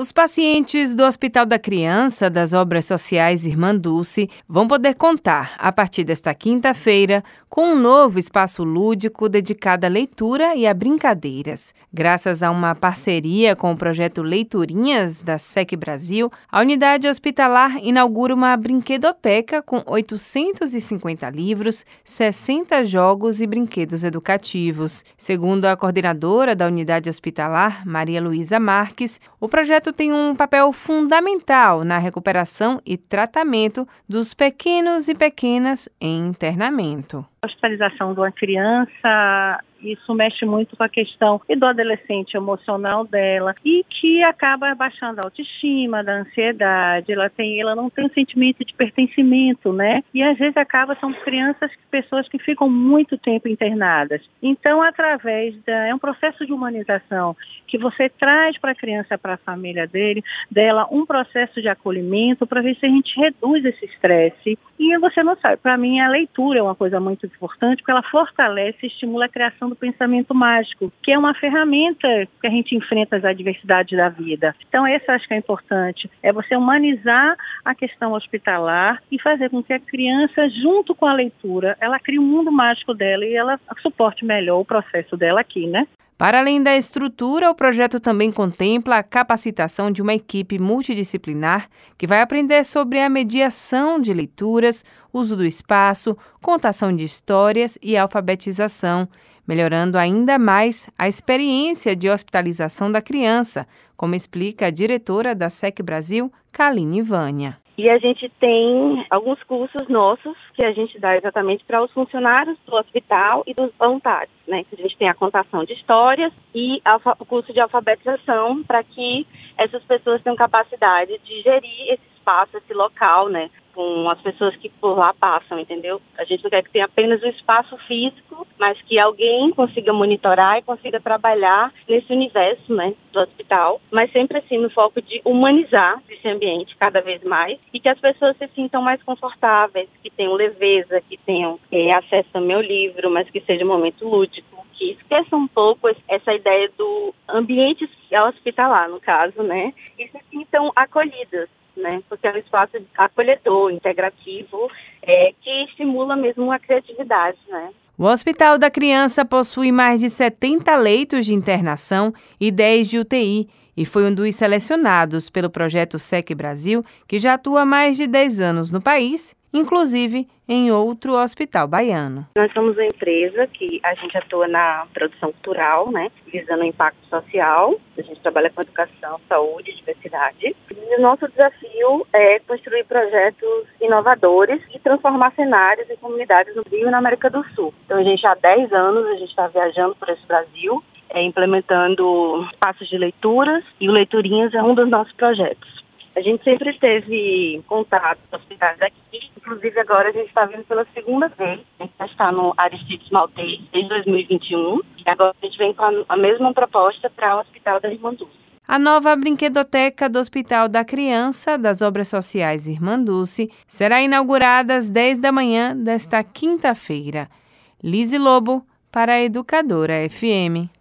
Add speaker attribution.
Speaker 1: Os pacientes do Hospital da Criança das Obras Sociais Irmã Dulce vão poder contar, a partir desta quinta-feira, com um novo espaço lúdico dedicado à leitura e a brincadeiras. Graças a uma parceria com o projeto Leiturinhas da SEC Brasil, a unidade hospitalar inaugura uma brinquedoteca com 850 livros, 60 jogos e brinquedos educativos. Segundo a coordenadora da unidade hospitalar, Maria Luísa Marques, o projeto projeto tem um papel fundamental na recuperação e tratamento dos pequenos e pequenas em internamento.
Speaker 2: A hospitalização de uma criança isso mexe muito com a questão do adolescente emocional dela e que acaba baixando a autoestima, da ansiedade. Ela tem, ela não tem um sentimento de pertencimento, né? E às vezes acaba são crianças, pessoas que ficam muito tempo internadas. Então, através da é um processo de humanização que você traz para a criança, para a família dele, dela um processo de acolhimento para ver se a gente reduz esse estresse. E você não sabe, para mim a leitura é uma coisa muito importante porque ela fortalece e estimula a criação do pensamento mágico, que é uma ferramenta que a gente enfrenta as adversidades da vida. Então, esse acho que é importante, é você humanizar a questão hospitalar e fazer com que a criança, junto com a leitura, ela crie um mundo mágico dela e ela suporte melhor o processo dela aqui, né?
Speaker 1: Para além da estrutura, o projeto também contempla a capacitação de uma equipe multidisciplinar que vai aprender sobre a mediação de leituras, uso do espaço, contação de histórias e alfabetização, melhorando ainda mais a experiência de hospitalização da criança, como explica a diretora da SEC Brasil, Kaline Vânia.
Speaker 3: E a gente tem alguns cursos nossos que a gente dá exatamente para os funcionários do hospital e dos voluntários, né? A gente tem a contação de histórias e o curso de alfabetização para que essas pessoas tenham capacidade de gerir esse espaço, esse local, né? Com as pessoas que por lá passam, entendeu? A gente não quer que tenha apenas o espaço físico, mas que alguém consiga monitorar e consiga trabalhar nesse universo, né, do hospital, mas sempre assim no foco de humanizar esse ambiente cada vez mais e que as pessoas se sintam mais confortáveis, que tenham leveza, que tenham é, acesso ao meu livro, mas que seja um momento lúdico, que esqueçam um pouco essa ideia do ambiente hospitalar, no caso, né, e se sintam acolhidas né? Porque é um espaço acolhedor, integrativo, é, que estimula mesmo a criatividade, né?
Speaker 1: O Hospital da Criança possui mais de 70 leitos de internação e 10 de UTI e foi um dos selecionados pelo projeto SEC Brasil, que já atua há mais de 10 anos no país inclusive em outro hospital baiano.
Speaker 3: Nós somos uma empresa que a gente atua na produção cultural, né, visando o impacto social. A gente trabalha com educação, saúde, diversidade. E o nosso desafio é construir projetos inovadores e transformar cenários e comunidades no Rio e na América do Sul. Então a gente há 10 anos a gente está viajando por esse Brasil, é, implementando espaços de leituras e o Leiturinhas é um dos nossos projetos. A gente sempre teve contato com hospitais aqui, inclusive agora a gente está vindo pela segunda vez. A gente já está no Aristides Maltês desde 2021 e agora a gente vem com a, a mesma proposta para o Hospital da Irmã Dulce.
Speaker 1: A nova brinquedoteca do Hospital da Criança das Obras Sociais Irmã Dulce será inaugurada às 10 da manhã desta quinta-feira. Lise Lobo, para a Educadora FM.